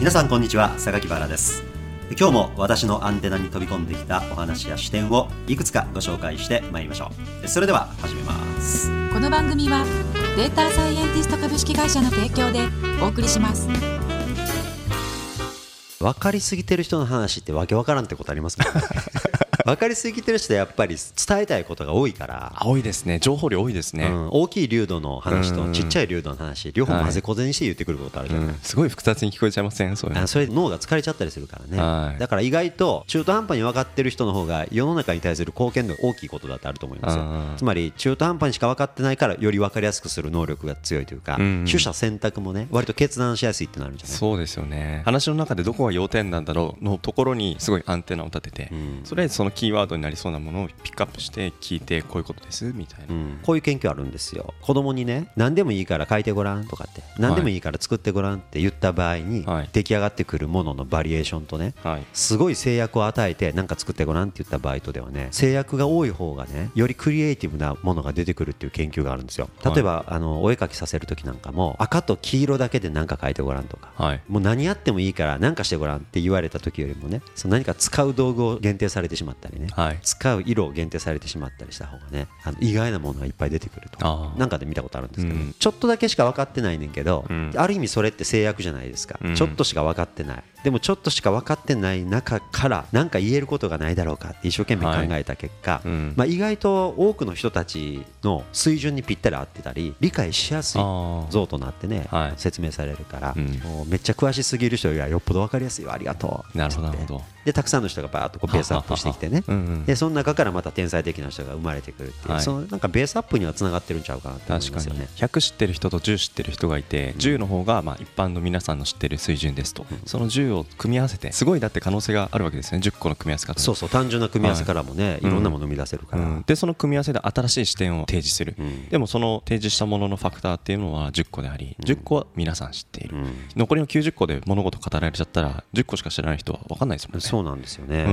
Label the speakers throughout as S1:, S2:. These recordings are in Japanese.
S1: 皆さんこんにちは。榊原です。今日も私のアンテナに飛び込んできたお話や視点をいくつかご紹介してまいりましょう。それでは始めます。
S2: この番組はデータサイエンティスト株式会社の提供でお送りします。
S1: 分かりすぎてる人の話ってわけわからんってことありますか？分かりすぎてる人はやっぱり伝えたいことが多いから。
S3: 多いですね。情報量多いですね、う
S1: ん、大きい流度の話とちっちゃい流度の話両方混ぜこぜにして言ってくることあるじゃない、はいうん、
S3: すごい複雑に聞こえちゃいません？そう
S1: それ脳が疲れちゃったりするからね、はい、だから意外と中途半端に分かってる人の方が世の中に対する貢献度が大きいことだってあると思いますよ。つまり中途半端にしか分かってないからより分かりやすくする能力が強いというか、うん、取捨選択もね割と決断しやすいってなるんじゃない？
S3: そうですよね。話の中でどこが要点なんだろうのところにすごいアンテナを立てて、それそのキーワードになりそうなものをピックアップして聞いてこういうことですみたいな、うん、
S1: こういう研究あるんですよ。子供にね何でもいいから書いてごらんとかって何でもいいから作ってごらんって言った場合に、はい、出来上がってくるもののバリエーションとね、はい、すごい制約を与えて何か作ってごらんって言った場合とではね制約が多い方がねよりクリエイティブなものが出てくるっていう研究があるんですよ。例えば、はい、あのお絵描きさせる時なんかも赤と黄色だけで何か書いてごらんとか、もう何やってもいいから何かしてごらんって言われた時よりもねその何か使う道具を限定されてしまったりね、使う色を限定されてしまったりした方がねあの意外なものがいっぱい出てくるとなんかで見たことあるんですけど、うん、ちょっとだけしか分かってないねんけど、うん、ある意味それって制約じゃないですか、うん、ちょっとしか分かってないでもちょっとしか分かってない中から何か言えることがないだろうかって一生懸命考えた結果、はいまあ、意外と多くの人たちの水準にぴったり合ってたり理解しやすい像となってね、はい、説明されるから、もうめっちゃ詳しすぎる人よりはよっぽど分かりやすいわありがと
S3: う。なるほど
S1: でたくさんの人がバーッとこうベースアップしてきてね、でその中からまた天才的な人が生まれてくるっていう、はい、そのなんかベースアップにはつながってるんちゃうかなと思いますよね。
S3: 100知ってる人と10知ってる人がいて10の方がまあ一般の皆さんの知ってる水準ですと、うん、その10を組み合わせてすごいだって可能性があるわけですね。10個の組み合わせ方
S1: そうそう。単純な組み合わせからもね、はい、いろんなものを生み出せるから、うん、
S3: でその組み合わせで新しい視点を提示する、うん、でもその提示したもののファクターっていうのは10個であり10個は皆さん知っている、残りの90個で物事語られちゃったら10個しか知らない人は分かんないですもんね。
S1: そうなんですよね、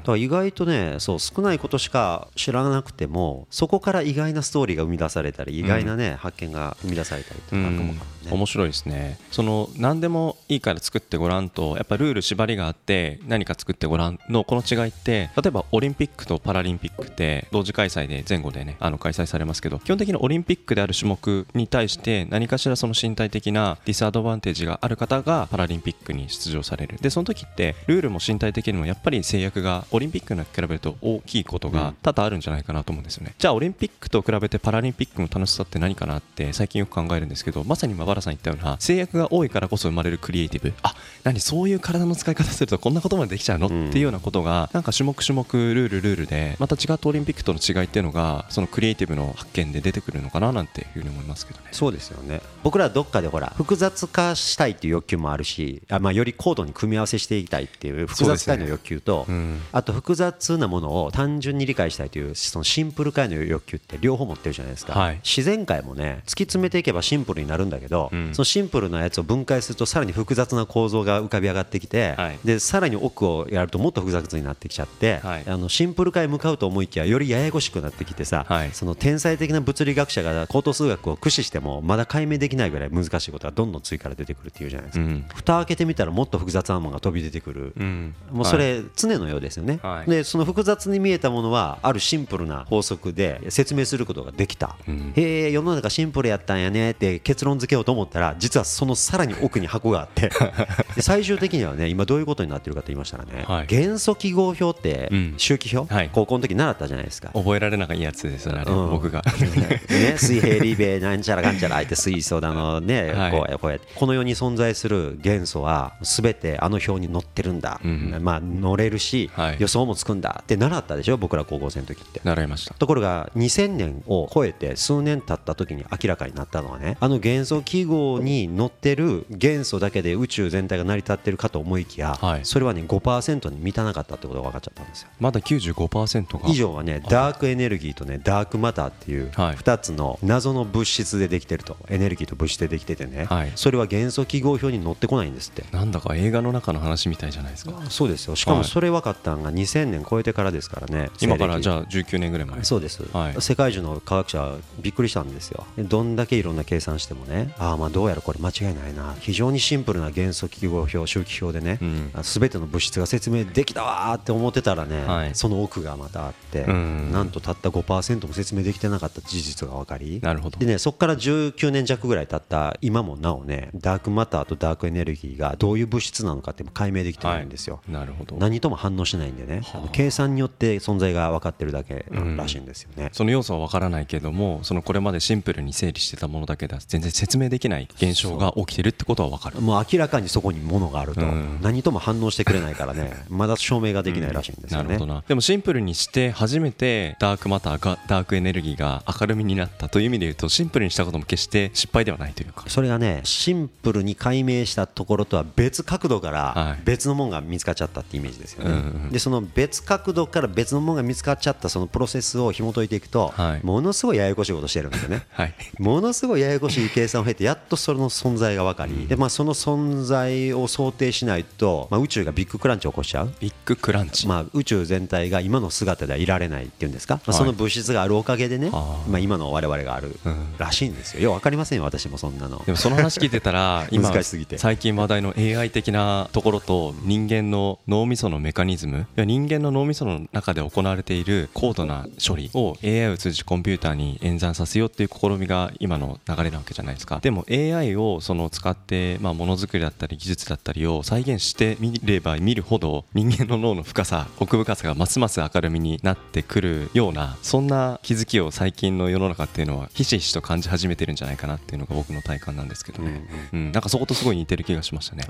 S1: だから意外とねそう少ないことしか知らなくてもそこから意外なストーリーが生み出されたり意外なね、発見が生み出されたりとか、ね、
S3: 面白いですね。その何でもいいから作ってごらんとやっぱルール縛りがあって何か作ってごらんのこの違いって例えばオリンピックとパラリンピックって同時開催で前後でねあの開催されますけど基本的にオリンピックである種目に対して何かしらその身体的なディスアドバンテージがある方がパラリンピックに出場される。でその時ってルールも身体的にもやっぱり制約がオリンピックに比べると大きいことが多々あるんじゃないかなと思うんですよね、じゃあオリンピックと比べてパラリンピックの楽しさって何かなって最近よく考えるんですけどまさに今原さん言ったような制約が多いからこそ生まれるクリエイティブ。あ何そういう体の使い方するとこんなことまでできちゃうの、っていうようなことがなんか種目種目ルールルールでまた違ったオリンピックとの違いっていうのがそのクリエイティブの発見で出てくるのかななんていうふうに思いますけどね。
S1: そうですよね。僕らどっかでほら複雑化したいっていう欲求もあるしあ、まあ、より高度に組み合わせしていきたいっていう複雑化の欲求と、ねうん、あと複雑なものを単純に理解したいというそのシンプル化の欲求って両方持ってるじゃないですか、はい、自然界もね突き詰めていけばシンプルになるんだけど、うん、そのシンプルなやつを分解するとさらに複雑な構造が浮かび上がってきて、はい、でさらに奥をやるともっと複雑になってきちゃって、はい、あのシンプル化へ向かうと思いきやよりややこしくなってきてさ、その天才的な物理学者が高等数学を駆使してもまだ解明できないぐらい難しいことがどんどん追加で出てくるっていうじゃないですか、うん、蓋開けてみたらもっと複雑なものが飛び出てくる、うん、もうそれ常のようですよね、はい、でその複雑に見えたものはあるシンプルな法則で説明することができた、うん、へえ世の中シンプルやったんやねって結論付けようと思ったら実はそのさらに奥に箱があって。で最終的にはね今どういうことになってるかと言いましたらね、はい、元素記号表って周期表、はい、高校の時習ったじゃないですか。
S3: 覚えられなかったやつですよね、僕が。
S1: ね、水平リベなんちゃらかんちゃら相手水素だのね、はい、こうこうやこの世に存在する元素はすべてあの表に載ってるんだ、うん、まあ乗れるし、はい、予想もつくんだって習ったでしょ僕ら高校生の時って。
S3: 習いました。
S1: ところが2000年を超えて数年経った時に明らかになったのはねあの元素記号に載ってる元素だけで宇宙全体が成り立ってるかと思いきや、はい、それはね5%に満たなかったってことが分かっちゃったんですよ。
S3: まだ95%が
S1: 以上はねダークエネルギーとねダークマターっていう2つの謎の物質でできてると。エネルギーと物質でできててね、はい、それは元素記号表に載ってこないんですって。
S3: なんだか映画の中の話みたいじゃないですか。
S1: そうですよ。しかもそれ分かったのが2000年超えてからですからね。
S3: 今からじゃあ19年ぐらい前。
S1: そうです、
S3: はい。
S1: 世界中の科学者はびっくりしたんですよ。どんだけいろんな計算してもね。ああまあどうやらこれ間違いないな。非常にシンプルな元素記号表周期表でね、
S3: うん。
S1: すべての物質が説明できたわーって思ってたらね、
S3: はい。
S1: その奥がまたあって、
S3: うん。
S1: なんとたった5%も説明できてなかった事実が分かり
S3: なるほど。
S1: でねそこから19年弱ぐらい経った今もなおねダークマターとダークエネルギーがどういう物質なのかって解明できてないんですよ、
S3: なるほど。
S1: 何とも反応しないんでね、計算によって存在が分かってるだけらしいんですよね。
S3: その要素は分からないけどもそのこれまでシンプルに整理してたものだけでは全然説明できない現象が起きてるってことは分かる。
S1: もう明らかにそこに物があると、
S3: うん。
S1: 何とも反応してくれないからね、まだ証明ができないらしいんですよね。
S3: でもシンプルにして初めてダークマターがダークエネルギーが明るみになったという意味で言うとシンプルにしたことも決して失敗ではないというか。
S1: それがね、シンプルに解明したところとは別角度か
S3: は
S1: ら
S3: い。
S1: 別のものが見つかっちゃったってイメージですよね。で、その別角度から別のものが見つかっちゃったそのプロセスを紐解いていくと、
S3: はい。
S1: ものすごいややこしいことしてるんですよね。
S3: はい。
S1: ものすごいややこしい計算を経てやっとその存在が分かり、でまあ、その存在を想定しないと、まあ、宇宙がビッグクランチを起こしちゃう。
S3: ビッグクランチ、
S1: まあ、宇宙全体が今の姿ではいられないっていうんですか、まあ
S3: はい。
S1: その物質があるおかげでね、
S3: あー。
S1: まあ、今の我々がある
S3: うん
S1: らしいんですよ、よう分かりませんよ、私もそんなの。
S3: でもその話聞いてたら 今
S1: 難しすぎて。
S3: 最近話題の AI 的なところと人間の脳みそのメカニズム。いや人間の脳みその中で行われている高度な処理を AI を通じてコンピューターに演算させようっていう試みが今の流れなわけじゃないですか。でも AI をその使ってまあものづくりだったり技術だったりを再現してみれば見るほど人間の脳の深さ奥深さがますます明るみになってくるようなそんな気づきを最近の世の中っていうのはひしひしと感じ始めてるんじゃないかなっていうのが僕の体感なんですけどね、うんなんかそことすごい似てる気がしましたね。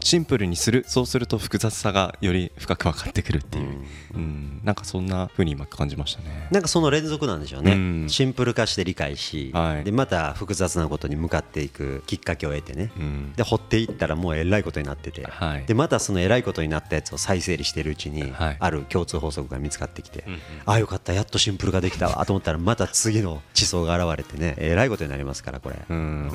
S3: シンプルにするそうすると複雑さがより深く分かってくるっていう、うん。なんかそんな風に今感じましたね。
S1: なんかその連続なんでしょうね、
S3: うん。
S1: シンプル化して理解し、
S3: はい。
S1: でまた複雑なことに向かっていくきっかけを得てね、
S3: うん。
S1: で掘っていったらもうえらいことになってて、
S3: はい。
S1: でまたそのえらいことになったやつを再整理しているうちに、
S3: はい。
S1: ある共通法則が見つかってきて、
S3: うんうん。
S1: ああよかったやっとシンプル化できたわと思ったらまた次の地層が現れてねえらいことになりますからこれ、
S3: うん。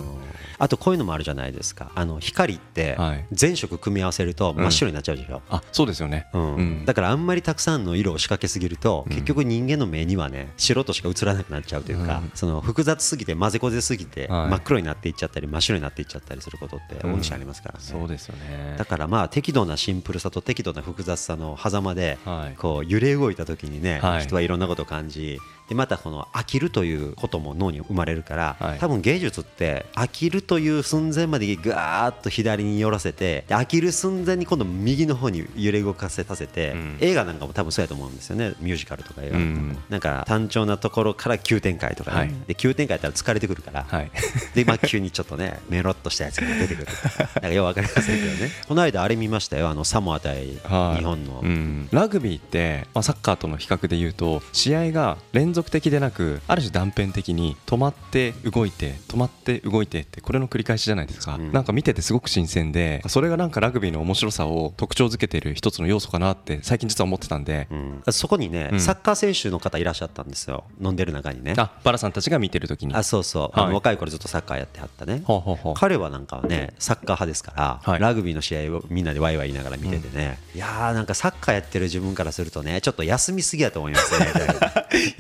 S1: あとこういうのもあるじゃないですか。あの光って
S3: はい。
S1: 全色組み合わせると真っ白になっちゃうでしょ、
S3: あそうですよね。
S1: うん。
S3: うん。
S1: だからあんまりたくさんの色を仕掛けすぎると、結局人間の目にはね白としか映らなくなっちゃうというか、
S3: うん。
S1: その複雑すぎて混ぜこぜすぎて、
S3: はい。
S1: 真っ黒になっていっちゃったり真っ白になっていっちゃったりすることって大西ありますからね、
S3: そうですよね
S1: だからまあ適度なシンプルさと適度な複雑さの狭間で
S3: はい。
S1: こう揺れ動いた時にね
S3: はい。
S1: 人はいろんなことを感じでまたこの飽きるということも脳に生まれるから
S3: はい。
S1: 多分芸術って飽きるという寸前までガーッと左に寄らせてで飽きる寸前に今度右の方に揺れ動かせさせて
S3: うん。
S1: 映画なんかも多分そうやと思うんですよね。ミュージカルとか映画なんか。も
S3: うん。
S1: なんか単調なところから急展開とか
S3: はい。
S1: ねで急展開やったら疲れてくるから。
S3: はい。
S1: で、まあ、急にちょっとね、メロっとしたやつが出てくる。なんかよくわかりませんけどね。この間あれ見ましたよ、あのサモア対
S3: はい。
S1: 日本の。
S3: うん、ラグビーって、まあ、サッカーとの比較で言うと試合が連続的でなくある種断片的に止まって動いて止まって動いてってこれの繰り返しじゃないですか、
S1: うん。
S3: なんか見ててすごく新鮮でそれがなんかラグビーの面白さを特徴づけてる一つの要素かなって最近実は思ってたんで、
S1: うん。そこにね、
S3: うん。
S1: サッカー選手の方いらっしゃったんですよ、飲んでる中にね。
S3: あバラさんたちが見てる時に。
S1: あそうそう、あ
S3: はい。
S1: の若い頃ずっとサッカーやってはったね。彼はなんかね、サッカー派ですから、
S3: はい。
S1: ラグビーの試合をみんなでワイワイ言いながら見ててね、いやー、なんかサッカーやってる自分からするとね、ちょっと休みすぎやと思いますね。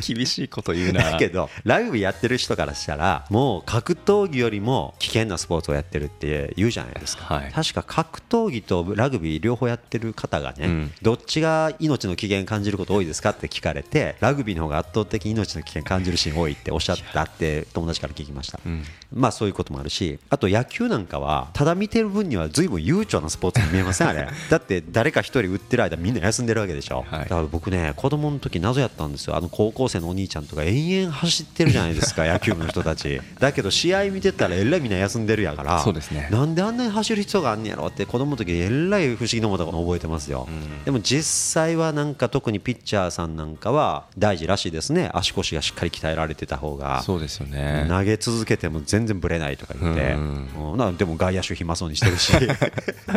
S3: 厳 しいこと言うな。
S1: だけどラグビーやってる人からしたらもう格闘技よりも危険なスポーツをやってるって言うじゃないですか、
S3: はい。
S1: 確か格闘技とラグビー両方やってる方がね、
S3: うん。
S1: どっちが命の危険感じること多いですかって聞かれてラグビーの方が圧倒的に命の危険感じるシーン多いっておっしゃったって友達から聞きました、
S3: うん。
S1: まあそういうこともあるしあと野球なんかはただ見てる分には随分悠長なスポーツに見えませんあれ。だって誰か一人打ってる間みんな休んでるわけでしょ、
S3: はい。
S1: だから僕ね子供の時謎やったんですよ。あの高校生のお兄ちゃんとか延々走ってるじゃないですか 野球部の人たち。だけど試合見てたらえらいみんな休んでるやから
S3: そうですね。
S1: なんであんなに走る必要があんねやろって子供の時えらい不思議なものを覚えてますよ、
S3: うん。
S1: でも実際はなんか特にピッチャーさんなんかは大事らしいですね。足腰がしっかり鍛えられてた方が。
S3: そうですよね。
S1: 投げ続けても全然ぶれないとか言って、
S3: うん
S1: でも外野手暇そうにしてるし。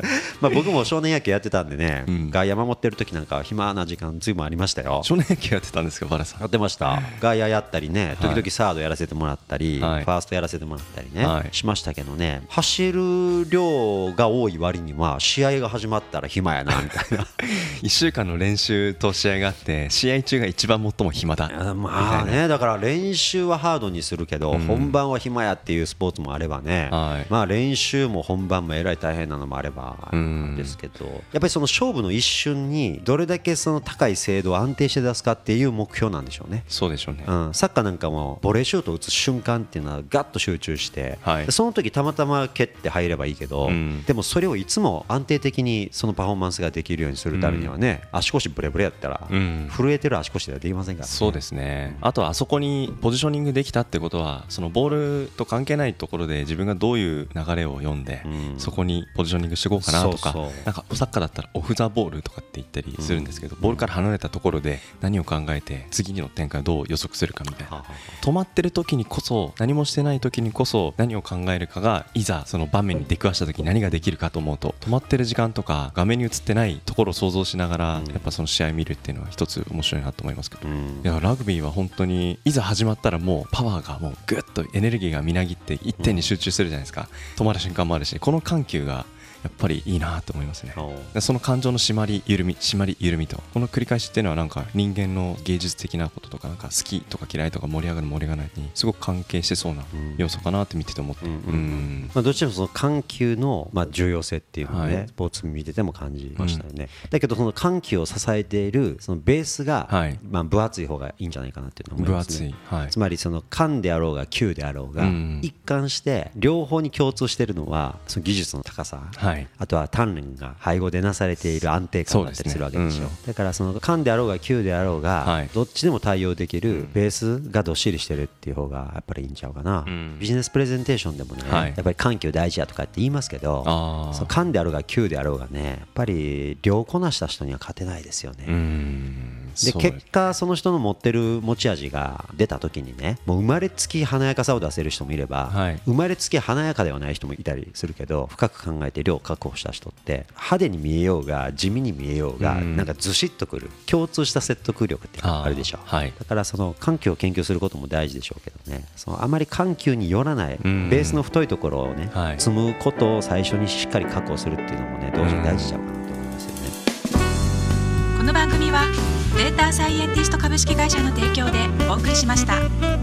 S1: まあ僕も少年野球やってたんでね、
S3: うん。
S1: 外野守ってる時なんかは暇な時間ずいぶんありましたよ。
S3: 少年野球やってたんですかバラさん。
S1: やってましたか外野やったりね時々サードやらせてもらったり、
S3: はい。
S1: ファーストやらせてもらったりね、
S3: はい。
S1: しましたけどね走る量が多い割には試合が始まったら暇やなみたいな。
S3: 1週間の練習と試合があって試合中が一番最も暇だ
S1: まあねだから練習はハードにするけど、本番は暇やっていうスポーツもあればね、
S3: はい。
S1: まあ練習も本番もえらい大変なのもあれば
S3: ん。
S1: ですけどやっぱりその勝負の一瞬にどれだけその高い精度を安定して出すかっていう目標なんでしょうね。
S3: そうでしょうね。
S1: うん、サッカーなんかもボレーシュートを打つ瞬間っていうのはガッと集中して、
S3: はい。
S1: でその時たまたま蹴って入ればいいけど、
S3: ん。
S1: でもそれをいつも安定的にそのパフォーマンスができるようにするためにはね、足腰ブレブレやったら、
S3: ん。
S1: 震えてる足腰ではできませんからね。
S3: そうですね。あとはあそこにポジショニングできたってことはそのボールと関係ないところで自分がどういう流れを読んで、
S1: うん。
S3: そこにポジショニングしていこうかなとかなんかサッカーだったらオフ・ザ・ボールとかって言ったりするんですけど、ボールから離れたところで何を考えて次の展開をどう予測するかみたいな。止まってる時にこそ何もしてない時にこそ何を考えるかがいざその場面に出くわした時に何ができるかと思うと止まってる時間とか画面に映ってないところを想像しながらやっぱその試合見るっていうのは一つ面白いなと思いますけど。
S1: うん。
S3: いやラグビーは本当にいざ始まったらもうパワーがもうぐっとエネルギーがみなぎって一点に集中するじゃないですか。止まる瞬間もあるしこの緩急がやっぱりいいなと思いますね。その感情の締まり緩み締まり緩みとこの繰り返しっていうのはなんか人間の芸術的なこととかなんか好きとか嫌いとか盛り上がる盛り上がらないにすごく関係してそうな要素かなって見てて思って
S1: まあ、どっちもその緩急のまあ重要性っていうのをね、
S3: はい。
S1: スポーツ見てても感じましたよね、だけどその緩急を支えているそのベースが、
S3: はい。
S1: まあ、分厚い方がいいんじゃないかなっていうのは思い
S3: 分
S1: ますね。つまりその間であろうが球であろうが、
S3: うん
S1: 一貫して両方に共通しているのはその技術の高さ、
S3: はい
S1: あとは鍛錬が背後でなされている安定感だったりするわけですよ
S3: そうです
S1: だからその間であろうが球であろうが、
S3: はい。
S1: どっちでも対応できるベースがどっしりしてるっていう方がやっぱりいいんちゃうかな、
S3: うん。
S1: ビジネスプレゼンテーションでもね、
S3: はい。
S1: やっぱり緩急大事やとかって言いますけど
S3: あー。
S1: その間であろうが球であろうがねやっぱり両こなした人には勝てないですよね、
S3: うん
S1: で結果その人の持ってる持ち味が出た時にねもう生まれつき華やかさを出せる人もいれば、
S3: はい。
S1: 生まれつき華やかではない人もいたりするけど深く考えて量を確保した人って派手に見えようが地味に見えようが、
S3: うん。
S1: なんかずしっとくる共通した説得力っていうのがあるでしょ
S3: はい。
S1: だからその緩急を研究することも大事でしょうけどね。そのあまり緩急によらないベ
S3: ん。
S1: ースの太いところをね、
S3: はい。
S1: 積むことを最初にしっかり確保するっていうのもね同時に大事ちゃうかなと思いますよね。
S2: この番組はデータサイエンティスト株式会社の提供でお送りしました。